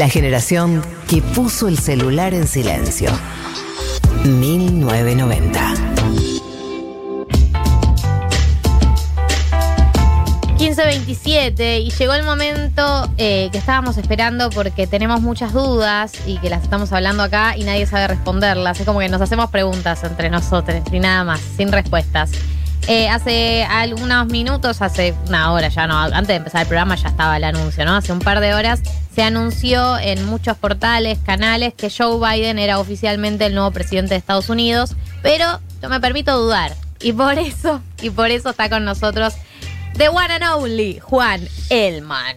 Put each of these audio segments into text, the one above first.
La generación que puso el celular en silencio. 1990. 15.27 y llegó el momento eh, que estábamos esperando porque tenemos muchas dudas y que las estamos hablando acá y nadie sabe responderlas. Es como que nos hacemos preguntas entre nosotros y nada más, sin respuestas. Eh, hace algunos minutos, hace una hora ya, no, antes de empezar el programa ya estaba el anuncio, ¿no? Hace un par de horas se anunció en muchos portales, canales, que Joe Biden era oficialmente el nuevo presidente de Estados Unidos, pero yo me permito dudar. Y por eso, y por eso está con nosotros The One and Only, Juan Elman.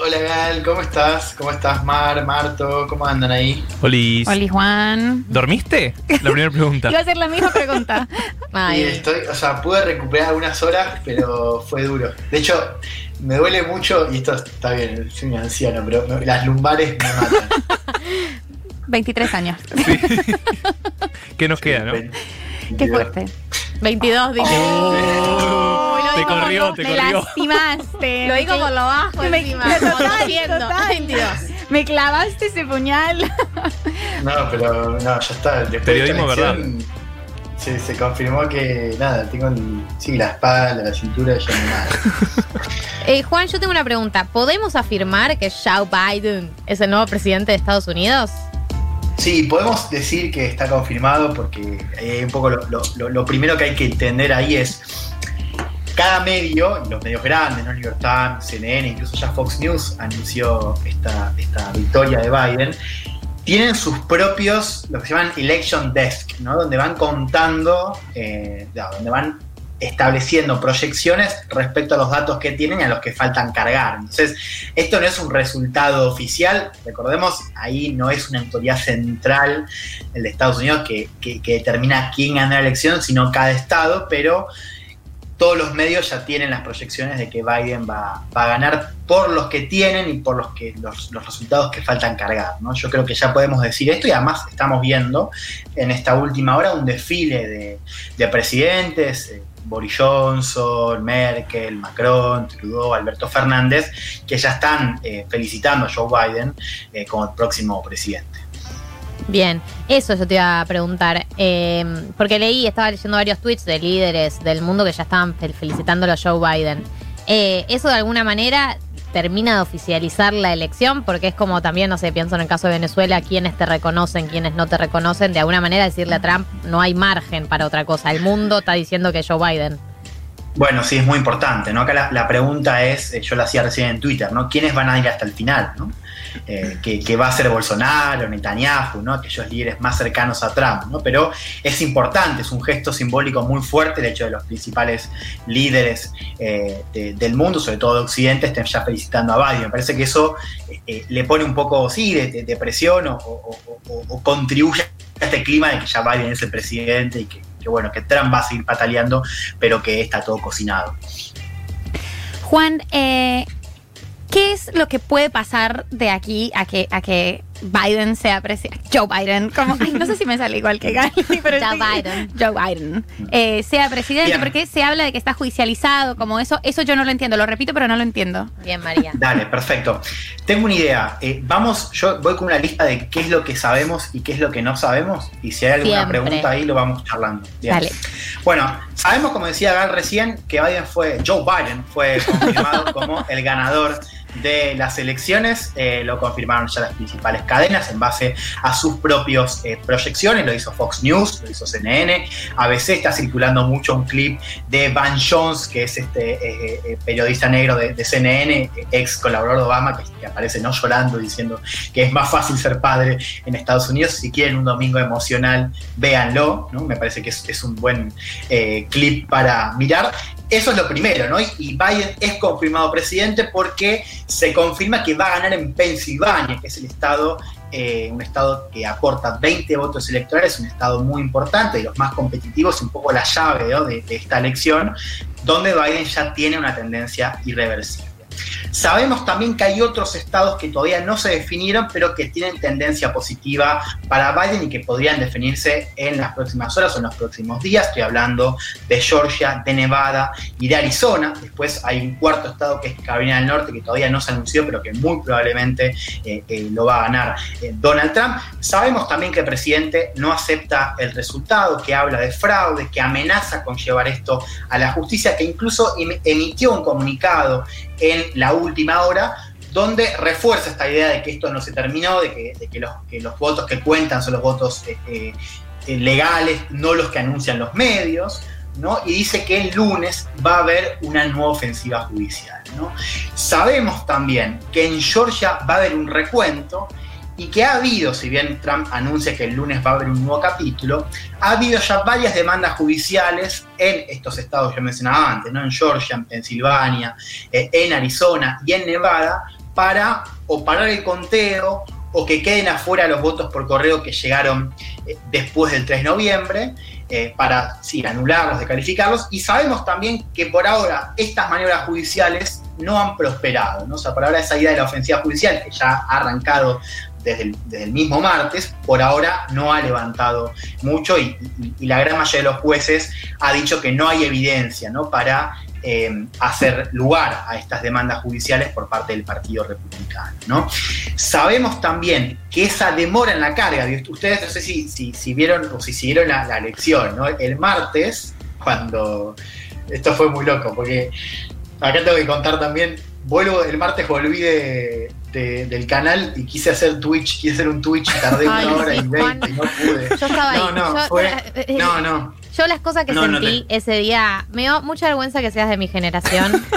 Hola Gal, ¿cómo estás? ¿Cómo estás Mar, Marto? ¿Cómo andan ahí? Olis. Hola Juan. ¿Dormiste? La primera pregunta. Iba a ser la misma pregunta. Ay, Y estoy, o sea, pude recuperar algunas horas, pero fue duro. De hecho, me duele mucho, y esto está bien, soy un anciano, pero me- las lumbares me matan. 23 años. Sí. ¿Qué nos queda, no? Qué fuerte. 22 dice. Oh, te digo corrió, te me corrió. lastimaste. Lo digo por lo bajo Me- encima. total, como tosiendo. total. 22. Me clavaste ese puñal. No, pero no, ya está. Después de Periodismo, elección, Se, se confirmó que nada, tengo el- sí, la espalda, la cintura, ya no. Eh, Juan, yo tengo una pregunta. ¿Podemos afirmar que Joe Biden es el nuevo presidente de Estados Unidos? Sí, podemos decir que está confirmado porque eh, un poco lo, lo- lo- lo primero que hay que entender ahí es cada medio, los medios grandes, ¿no? New York Times, CNN, incluso ya Fox News anunció esta, esta victoria de Biden, tienen sus propios, lo que se llaman election desk, ¿no? donde van contando, eh, donde van estableciendo proyecciones respecto a los datos que tienen y a los que faltan cargar. Entonces, esto no es un resultado oficial, recordemos, ahí no es una autoridad central, el Estados Unidos, que, que- que determina quién gana la elección, sino cada estado, pero todos los medios ya tienen las proyecciones de que Biden va, a ganar por los que tienen y por los, que, los, los resultados que faltan cargar. ¿no? Yo creo que ya podemos decir esto y además estamos viendo en esta última hora un desfile de, de presidentes. eh, Boris Johnson, Merkel, Macron, Trudeau, Alberto Fernández, que ya están eh, felicitando a Joe Biden eh, como el próximo presidente. Bien, eso yo te iba a preguntar. eh, porque leí, estaba leyendo varios tweets de líderes del mundo que ya estaban fel- felicitándolo a Joe Biden. Eh, ¿Eso de alguna manera termina de oficializar la elección? Porque es como también, no sé, pienso en el caso de Venezuela, quienes te reconocen, quienes no te reconocen. De alguna manera decirle a Trump, no hay margen para otra cosa. El mundo está diciendo que Joe Biden. Bueno, sí, es muy importante, ¿no? Acá la, pregunta es, eh, yo la hacía recién en Twitter, ¿no? ¿Quiénes van a ir hasta el final, ¿no? Eh, que, que va a ser Bolsonaro, Netanyahu, ¿no? Aquellos líderes más cercanos a Trump, ¿no? Pero es importante, es un gesto simbólico muy fuerte el hecho de los principales líderes eh, de- del mundo, sobre todo de Occidente, estén ya felicitando a Biden. Me parece que eso eh, eh, le pone un poco, sí, de, presión o- o contribuye a este clima de que ya Biden es el presidente y que, que, bueno, que Trump va a seguir pataleando pero que está todo cocinado. Juan, eh, ¿qué es lo que puede pasar de aquí a que, a que Biden sea presidente? Joe Biden, como, ay, no sé si me sale igual que Gali, pero Joe sí. Biden. Joe Biden. eh, sea presidente, Bien. porque se habla de que está judicializado, como eso, eso yo no lo entiendo, lo repito, pero no lo entiendo. Bien, María. Dale, perfecto. Tengo una idea. Eh, vamos, yo voy con una lista de qué es lo que sabemos y qué es lo que no sabemos. Y si hay alguna Siempre. pregunta ahí, lo vamos charlando. Bien. Dale. Bueno, sabemos, como decía Gal recién, que Biden fue, Joe Biden fue confirmado como el ganador de las elecciones. Eh, lo confirmaron ya las principales cadenas en base a sus propios eh, proyecciones. Lo hizo Fox News, lo hizo CNN. ABC está circulando mucho un clip de Van Jones, que es este eh, periodista negro de, CNN, ex colaborador de Obama, que, que aparece no llorando diciendo que es más fácil ser padre en Estados Unidos. Si quieren un domingo emocional, véanlo. ¿no? Me parece que es, un buen clip para mirar. Eso es lo primero, ¿no? Y, Biden es confirmado presidente porque se confirma que va a ganar en Pensilvania, que es el estado, eh, un estado que aporta 20 votos electorales, un estado muy importante, de los más competitivos, un poco la llave de esta elección, donde Biden ya tiene una tendencia irreversible. Sabemos también que hay otros estados que todavía no se definieron, pero que tienen tendencia positiva para Biden y que podrían definirse en las próximas horas o en los próximos días. Estoy hablando de Georgia, de Nevada y de Arizona. Después hay un cuarto estado que es Carolina del Norte, que todavía no se anunció, pero que muy probablemente eh, eh, lo va a ganar eh, Donald Trump. Sabemos también que el presidente no acepta el resultado, que habla de fraude, que amenaza con llevar esto a la justicia, que incluso em- emitió un comunicado en la última hora donde refuerza esta idea de que esto no se terminó, de que, los votos que cuentan son los votos eh, eh, eh, legales, no los que anuncian los medios, ¿no? y dice que el lunes va a haber una nueva ofensiva judicial. ¿no? Sabemos también que en Georgia va a haber un recuento y que ha habido, si bien Trump anuncia que el lunes va a haber un nuevo capítulo, ha habido ya varias demandas judiciales en estos estados que mencionaba antes, ¿no? en Georgia, en Pensilvania, eh, en Arizona y en Nevada, para o parar el conteo o que queden afuera los votos por correo que llegaron eh, después del 3 de noviembre, eh, para anularlos, descalificarlos. Y sabemos también que por ahora estas maniobras judiciales no han prosperado. ¿no? O sea, por ahora esa idea de la ofensiva judicial, que ya ha arrancado desde el, mismo martes, por ahora no ha levantado mucho y, la gran mayoría de los jueces ha dicho que no hay evidencia ¿no? para eh, hacer lugar a estas demandas judiciales por parte del Partido Republicano. ¿no? Sabemos también que esa demora en la carga, ustedes no sé si, si, vieron o si siguieron la, la lección, ¿no? el martes, cuando... Esto fue muy loco, porque acá tengo que contar también, vuelvo, el martes volví de, de- del canal y quise hacer Twitch, quise hacer un Twitch, tardé Ay, una hora sí, y veinte y no pude. Yo estaba ahí. No, no, Yo- fue- eh, eh, No, no. Yo las cosas que No, no, sentí ese día, me dio mucha vergüenza que seas de mi generación.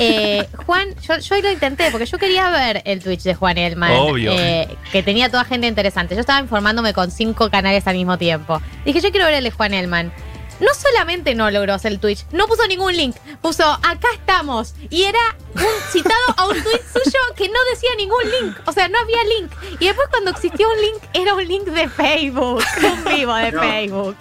Eh, Juan, yo, yo lo intenté porque yo quería ver el Twitch de Juan Elman, Obvio. eh, que tenía toda gente interesante. Yo estaba informándome con cinco canales al mismo tiempo. Dije, yo quiero ver el de Juan Elman. No solamente no logró hacer el Twitch, no puso ningún link. Puso, acá estamos. Y era un citado a un tweet suyo que no decía ningún link. O sea, no había link. Y después cuando existió un link, era un link de Facebook. Un vivo de No. Facebook.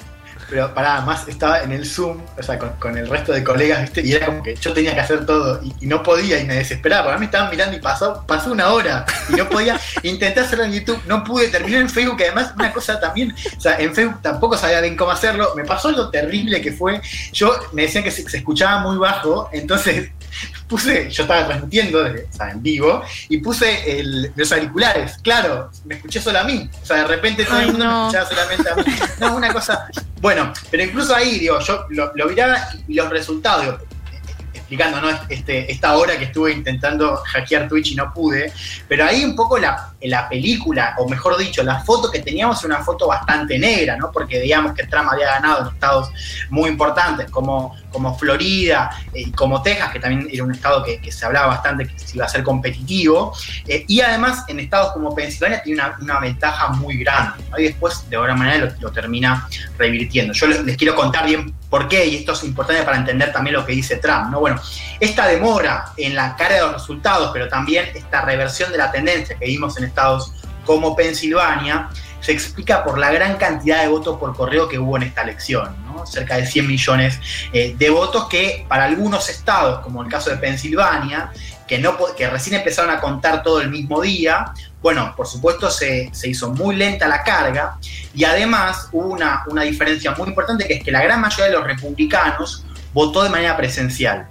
Pero pará, más estaba en el Zoom, o sea, con, con el resto de colegas, ¿viste? Y era como que yo tenía que hacer todo y, y no podía y me desesperaba. Porque a mí me estaban mirando y pasó, pasó una hora y no podía. Intenté hacerlo en YouTube, no pude. Terminé en Facebook, que además una cosa también, o sea, en Facebook tampoco sabía bien cómo hacerlo. Me pasó lo terrible que fue. Yo me decían que se, se escuchaba muy bajo, entonces puse, yo estaba transmitiendo desde- o sea, en vivo y puse el- los auriculares. Claro, me escuché solo a mí. O sea, de repente todo el mundo no. me escuchaba solamente a mí. No, una cosa. Bueno, pero incluso ahí, digo, yo lo, lo miraba y los resultados, digo, explicando ¿no? este, esta hora que estuve intentando hackear Twitch y no pude, pero ahí un poco la, la película, o mejor dicho, la foto que teníamos era una foto bastante negra, ¿no? porque digamos que Trump había ganado en estados muy importantes como, como Florida eh, y como Texas, que también era un estado que, se hablaba bastante que se iba a ser competitivo, eh, y además en estados como Pensilvania tiene una, una ventaja muy grande, ¿no? y después de alguna manera lo, lo termina revirtiendo. Yo les, les quiero contar bien por qué, y esto es importante para entender también lo que dice Trump, ¿no? Bueno, esta demora en la cara de los resultados, pero también esta reversión de la tendencia que vimos en estados como Pensilvania, se explica por la gran cantidad de votos por correo que hubo en esta elección, cerca de 100 millones eh, de votos que para algunos estados, como el caso de Pensilvania, que, no, que recién empezaron a contar todo el mismo día, bueno, por supuesto se, se hizo muy lenta la carga y además hubo una, una diferencia muy importante que es que la gran mayoría de los republicanos votó de manera presencial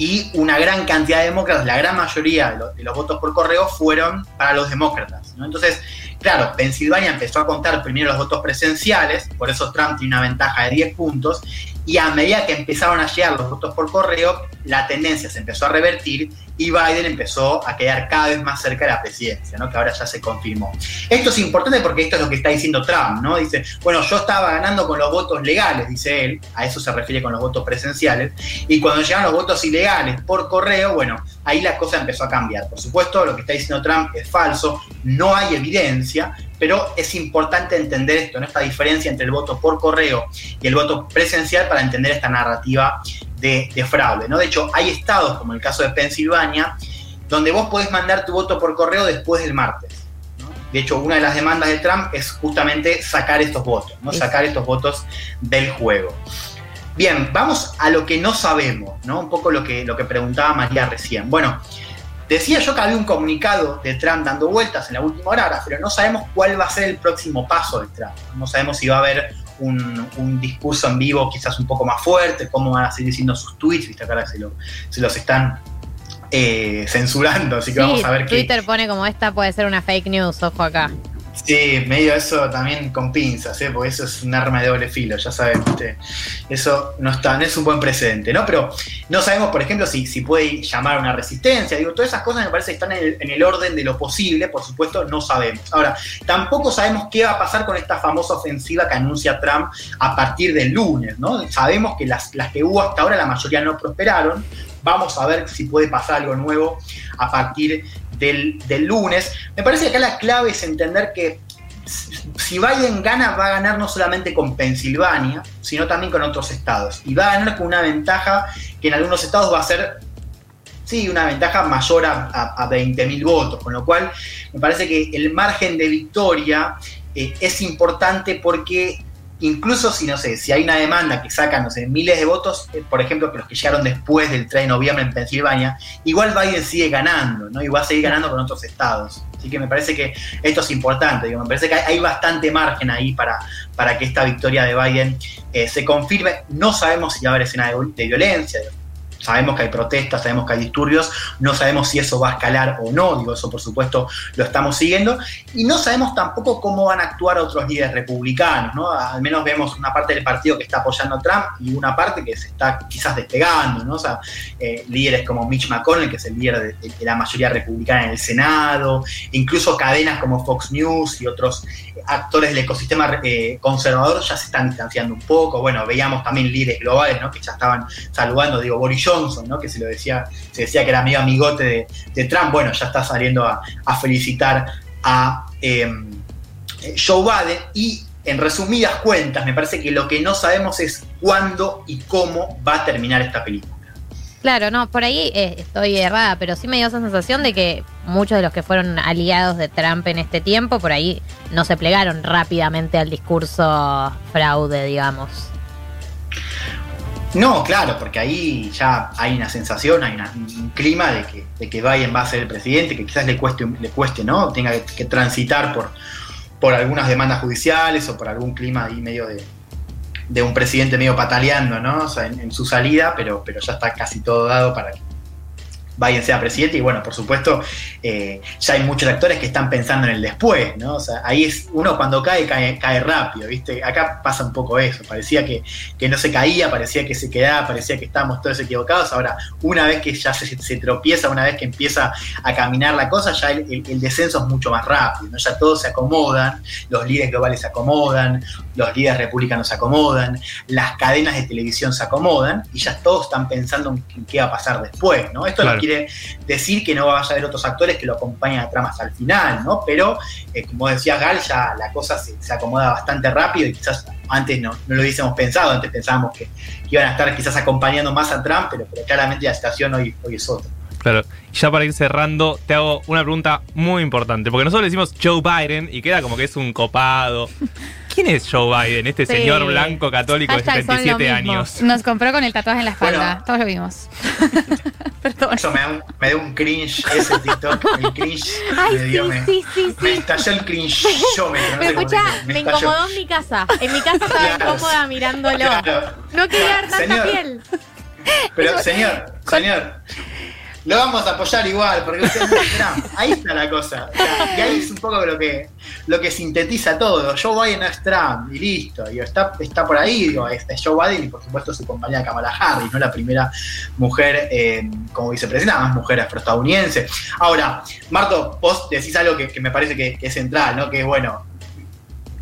y una gran cantidad de demócratas, la gran mayoría de los, votos por correo fueron para los demócratas. Entonces, claro, Pensilvania empezó a contar primero los votos presenciales, por eso Trump tiene una ventaja de 10 puntos, y a medida que empezaron a llegar los votos por correo, la tendencia se empezó a revertir y Biden empezó a quedar cada vez más cerca de la presidencia, que ahora ya se confirmó. Esto es importante porque esto es lo que está diciendo Trump, ¿no? Dice, bueno, yo estaba ganando con los votos legales, dice él, a eso se refiere con los votos presenciales, y cuando llegan los votos ilegales por correo, bueno, ahí la cosa empezó a cambiar. Por supuesto, lo que está diciendo Trump es falso, no hay evidencia, pero es importante entender esto, esta diferencia entre el voto por correo y el voto presencial para entender esta narrativa de, de fraude. ¿no? De hecho, hay estados, como el caso de Pensilvania, donde vos podés mandar tu voto por correo después del martes. ¿no? De hecho, una de las demandas de Trump es justamente sacar estos votos, ¿no? Sacar estos votos del juego. Bien, vamos a lo que no sabemos, ¿no? Un poco lo que, lo que preguntaba María recién. Bueno, Decía yo que había un comunicado de Trump dando vueltas en la última hora, pero no sabemos cuál va a ser el próximo paso de Trump. No sabemos si va a haber un, un discurso en vivo quizás un poco más fuerte, cómo van a seguir diciendo sus tweets, viste, acá se, lo- se los están eh, censurando, así que Sí, vamos a ver qué, Twitter pone como esta puede ser una fake news, ojo acá. Sí, medio eso también con pinzas, ¿eh? porque eso es un arma de doble filo, ya saben, ¿viste? eso no está, no es un buen precedente, ¿no? Pero no sabemos, por ejemplo, si, si puede llamar a una resistencia, digo, todas esas cosas me parece que están en el, en el orden de lo posible, por supuesto, no sabemos. Ahora, tampoco sabemos qué va a pasar con esta famosa ofensiva que anuncia Trump a partir del lunes, ¿no? Sabemos que las, las que hubo hasta ahora, la mayoría no prosperaron, vamos a ver si puede pasar algo nuevo a partir del, del lunes. Me parece que acá la clave es entender que si Biden gana, va a ganar no solamente con Pensilvania, sino también con otros estados. Y va a ganar con una ventaja que en algunos estados va a ser, sí, una ventaja mayor a, a, a 20.000 votos. Con lo cual, me parece que el margen de victoria eh, es importante porque incluso si, no sé, si hay una demanda que saca, no sé, miles de votos, eh, por ejemplo, que los que llegaron después del 3 de noviembre en Pensilvania, igual Biden sigue ganando, ¿no? Y va a seguir ganando con otros estados. Así que me parece que esto es importante, digo, me parece que hay, bastante margen ahí para, para que esta victoria de Biden eh, se confirme. No sabemos si va a haber escena de, de violencia, sabemos que hay protestas, sabemos que hay disturbios, no sabemos si eso va a escalar o no, digo, eso por supuesto lo estamos siguiendo, y no sabemos tampoco cómo van a actuar otros líderes republicanos, ¿no? Al menos vemos una parte del partido que está apoyando a Trump y una parte que se está quizás despegando, ¿no? O sea, eh, líderes como Mitch McConnell, que es el líder de, la mayoría republicana en el Senado, incluso cadenas como Fox News y otros actores del ecosistema eh, conservador ya se están distanciando un poco, bueno, veíamos también líderes globales, ¿no? Que ya estaban saludando, digo, Boris ¿no? que se lo decía, se decía que era medio amigote de, Trump, bueno, ya está saliendo a, felicitar a eh, Joe Biden y en resumidas cuentas, me parece que lo que no sabemos es cuándo y cómo va a terminar esta película. Claro, no, por ahí eh, estoy errada, pero sí me dio esa sensación de que muchos de los que fueron aliados de Trump en este tiempo, por ahí no se plegaron rápidamente al discurso fraude, digamos. No, claro, porque ahí ya hay una sensación, hay una, un clima de que, de que Biden va a ser el presidente, que quizás le cueste, le cueste ¿no? Tenga que, que transitar por, por algunas demandas judiciales o por algún clima ahí medio de, de un presidente medio pataleando, ¿no? O sea, en, en, su salida, pero, pero ya está casi todo dado para que Biden sea presidente. Y bueno, por supuesto, eh, ya hay muchos actores que están pensando en el después, ¿no? O sea, ahí es uno cuando cae, cae, cae rápido, ¿viste? Acá pasa un poco eso. Parecía que, que, no se caía, parecía que se quedaba, parecía que estábamos todos equivocados. Ahora, una vez que ya se, se tropieza, una vez que empieza a caminar la cosa, ya el, el, el, descenso es mucho más rápido, ¿no? Ya todos se acomodan, los líderes globales se acomodan, los líderes republicanos se acomodan, las cadenas de televisión se acomodan y ya todos están pensando en qué va a pasar después, ¿no? Esto claro. no quiere decir que no vaya a haber otros actores que lo acompañen a Trump hasta el final, ¿no? Pero, eh, como decía Gal, ya la cosa se, se, acomoda bastante rápido y quizás antes no, no lo hubiésemos pensado, antes pensábamos que, que, iban a estar quizás acompañando más a Trump, pero, pero claramente la situación hoy, hoy es otra. Claro, ya para ir cerrando, te hago una pregunta muy importante, porque nosotros le decimos Joe Biden y queda como que es un copado. ¿Quién es Joe Biden, este sí. señor blanco católico de 77 años? Nos compró con el tatuaje en la espalda, bueno, todos lo vimos. Perdón. Eso me da, un, me da un cringe ese TikTok, el cringe Ay, me dio, sí, me, sí, sí, me estalló el cringe yo me, no escucha, me, me incomodó en mi casa. En mi casa estaba claro, incómoda mirándolo. Claro, no quería dar tanta señor, piel. Pero señor, señor, lo vamos a apoyar igual, porque usted es Trump. Ahí está la cosa. O sea, y ahí es un poco lo que, lo que sintetiza todo. Joe Biden no es Trump, y listo. Y está, está por ahí, digo, es Joe Biden y por supuesto su compañera Kamala Harris, ¿no? La primera mujer eh, como vicepresidenta, más mujer afroestadounidense. Ahora, Marto, vos decís algo que, que me parece que, que, es central, ¿no? Que bueno.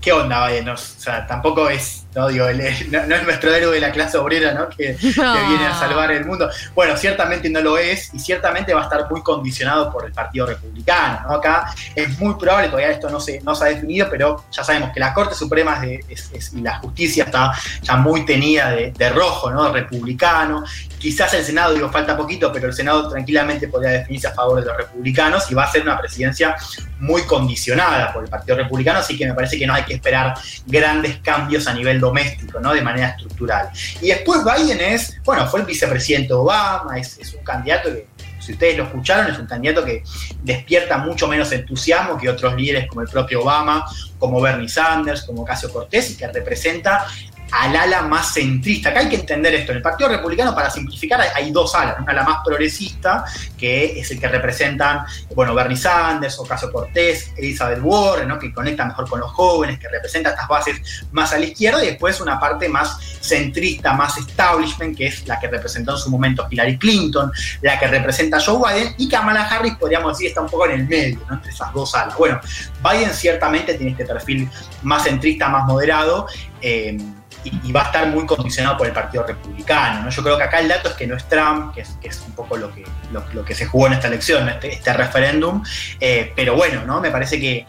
¿Qué onda, Biden? No, o sea, tampoco es ¿no? Digo, el, no, no, es nuestro héroe de la clase obrera, ¿no? Que, viene a salvar el mundo. Bueno, ciertamente no lo es y ciertamente va a estar muy condicionado por el Partido Republicano, ¿no? Acá es muy probable, todavía esto no se, no se ha definido, pero ya sabemos que la Corte Suprema de, es, es, y la justicia está ya muy tenida de, de, rojo, ¿no? Republicano. Quizás el Senado, digo, falta poquito, pero el Senado tranquilamente podría definirse a favor de los republicanos y va a ser una presidencia muy condicionada por el Partido Republicano, así que me parece que no hay que esperar grandes cambios a nivel doméstico, ¿no? De manera estructural. Y después Biden es, bueno, fue el vicepresidente Obama, es, es un candidato que si ustedes lo escucharon, es un candidato que despierta mucho menos entusiasmo que otros líderes como el propio Obama, como Bernie Sanders, como Casio Cortés, y que representa al ala más centrista. Acá hay que entender esto. En el Partido Republicano, para simplificar, hay, dos alas. Una ala más progresista, que es el que representan, bueno, Bernie Sanders, Ocasio Cortés, Elizabeth Warren, ¿no? que conecta mejor con los jóvenes, que representa estas bases más a la izquierda, y después una parte más centrista, más establishment, que es la que representó en su momento Hillary Clinton, la que representa Joe Biden, y Kamala Harris, podríamos decir, está un poco en el medio, ¿no? entre esas dos alas. Bueno, Biden ciertamente tiene este perfil más centrista, más moderado. Eh, y, va a estar muy condicionado por el Partido Republicano. ¿no? Yo creo que acá el dato es que no es Trump, que es, un poco lo que, lo, que se jugó en esta elección, este, este referéndum, eh, pero bueno, ¿no? me parece que,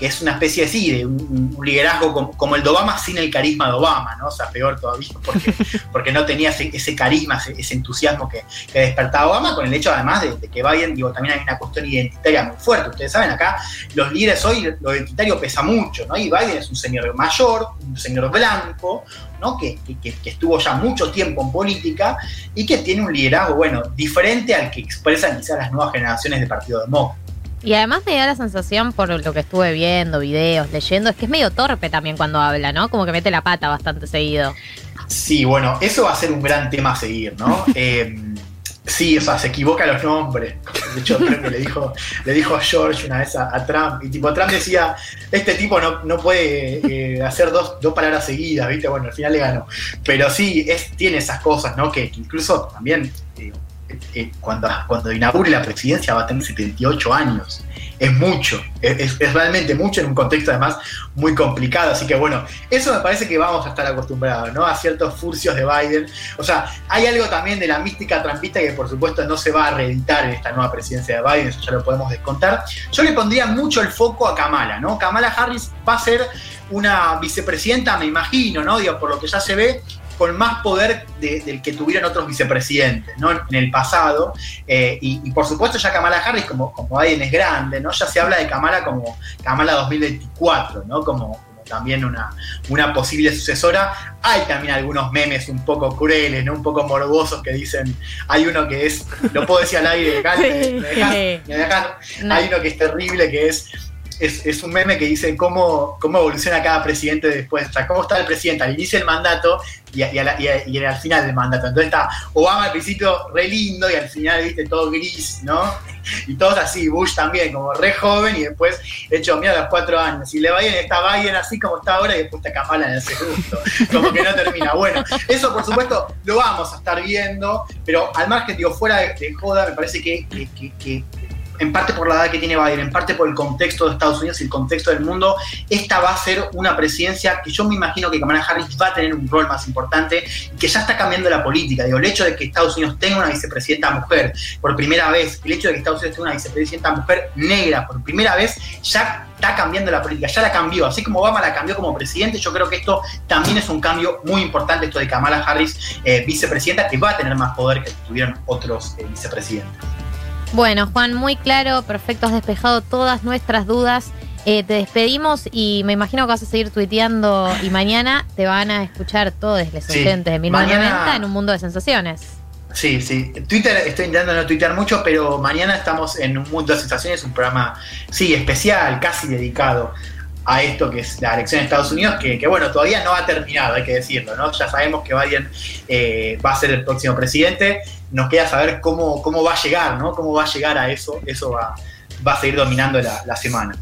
es una especie de, sí, de un, liderazgo como, el de Obama sin el carisma de Obama, ¿no? o sea, peor todavía, porque, porque no tenía ese, carisma, ese, entusiasmo que, despertaba Obama, con el hecho además de, que Biden, digo, también hay una cuestión identitaria muy fuerte. Ustedes saben, acá los líderes hoy, lo identitario pesa mucho, ¿no? y Biden es un señor mayor, un señor blanco, que, estuvo ya mucho tiempo en política y que tiene un liderazgo, bueno, diferente al que expresan quizás las nuevas generaciones de Partido Demócrata. Y además me da la sensación, por lo que estuve viendo, videos, leyendo, es que es medio torpe también cuando habla, ¿no? Como que mete la pata bastante seguido. Sí, bueno, eso va a ser un gran tema a seguir, ¿no? eh, Sí, o sea, se equivoca los nombres. De hecho, le dijo, le dijo a George una vez a, Trump, y tipo Trump decía, este tipo no, no puede eh, hacer dos, dos, palabras seguidas, ¿viste? Bueno, al final le ganó. Pero sí, es, tiene esas cosas, ¿no? Que, incluso también eh, cuando, cuando inaugure la presidencia va a tener 78 años es mucho, es, realmente mucho en un contexto además muy complicado. Así que bueno, eso me parece que vamos a estar acostumbrados, ¿no? A ciertos furcios de Biden. O sea, hay algo también de la mística trampista que por supuesto no se va a reeditar en esta nueva presidencia de Biden, eso ya lo podemos descontar. Yo le pondría mucho el foco a Kamala, ¿no? Kamala Harris va a ser una vicepresidenta, me imagino, ¿no? Digo, por lo que ya se ve, con más poder del que tuvieron otros vicepresidentes ¿no? en el pasado. Eh, y, por supuesto ya Kamala Harris, como, como Biden es grande, ¿no? ya se habla de Kamala como Kamala 2024, ¿no? como, también una, una posible sucesora. Hay también algunos memes un poco crueles, ¿no? un poco morbosos que dicen, hay uno que es, lo puedo decir al aire, hay uno que es terrible, que es es, un meme que dice cómo, cómo evoluciona cada presidente después, o sea, cómo está el presidente al inicio del mandato y, al final del mandato. Entonces está Obama al principio re lindo y al final, viste, todo gris, ¿no? Y todos así, Bush también, como re joven y después hecho mira a los cuatro años. Y le va bien, está Biden así como está ahora y después está Kamala en el segundo. Como que no termina. Bueno, eso por supuesto lo vamos a estar viendo, pero al margen, digo, fuera de, joda, me parece que en parte por la edad que tiene Biden, en parte por el contexto de Estados Unidos y el contexto del mundo, esta va a ser una presidencia que yo me imagino que Kamala Harris va a tener un rol más importante y que ya está cambiando la política. Digo, el hecho de que Estados Unidos tenga una vicepresidenta mujer por primera vez, el hecho de que Estados Unidos tenga una vicepresidenta mujer negra por primera vez, ya está cambiando la política, ya la cambió. Así como Obama la cambió como presidente, yo creo que esto también es un cambio muy importante, esto de Kamala Harris, eh, vicepresidenta, que va a tener más poder que tuvieron otros eh, vicepresidentes. Bueno, Juan, muy claro, perfecto, has despejado todas nuestras dudas. Eh, te despedimos y me imagino que vas a seguir tuiteando y mañana te van a escuchar todos los oyentes de 1990 en un mundo de sensaciones. Sí, sí. Twitter, estoy intentando no tuitear mucho, pero mañana estamos en un mundo de sensaciones, un programa, sí, especial, casi dedicado a esto que es la elección de Estados Unidos, que, bueno, todavía no ha terminado, hay que decirlo, ¿no? Ya sabemos que Biden eh, va a ser el próximo presidente, nos queda saber cómo, cómo va a llegar, ¿no? Cómo va a llegar a eso, eso va, va a seguir dominando la, la semana.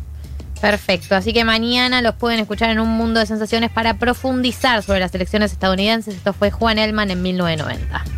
Perfecto, así que mañana los pueden escuchar en un mundo de sensaciones para profundizar sobre las elecciones estadounidenses. Esto fue Juan Elman en 1990.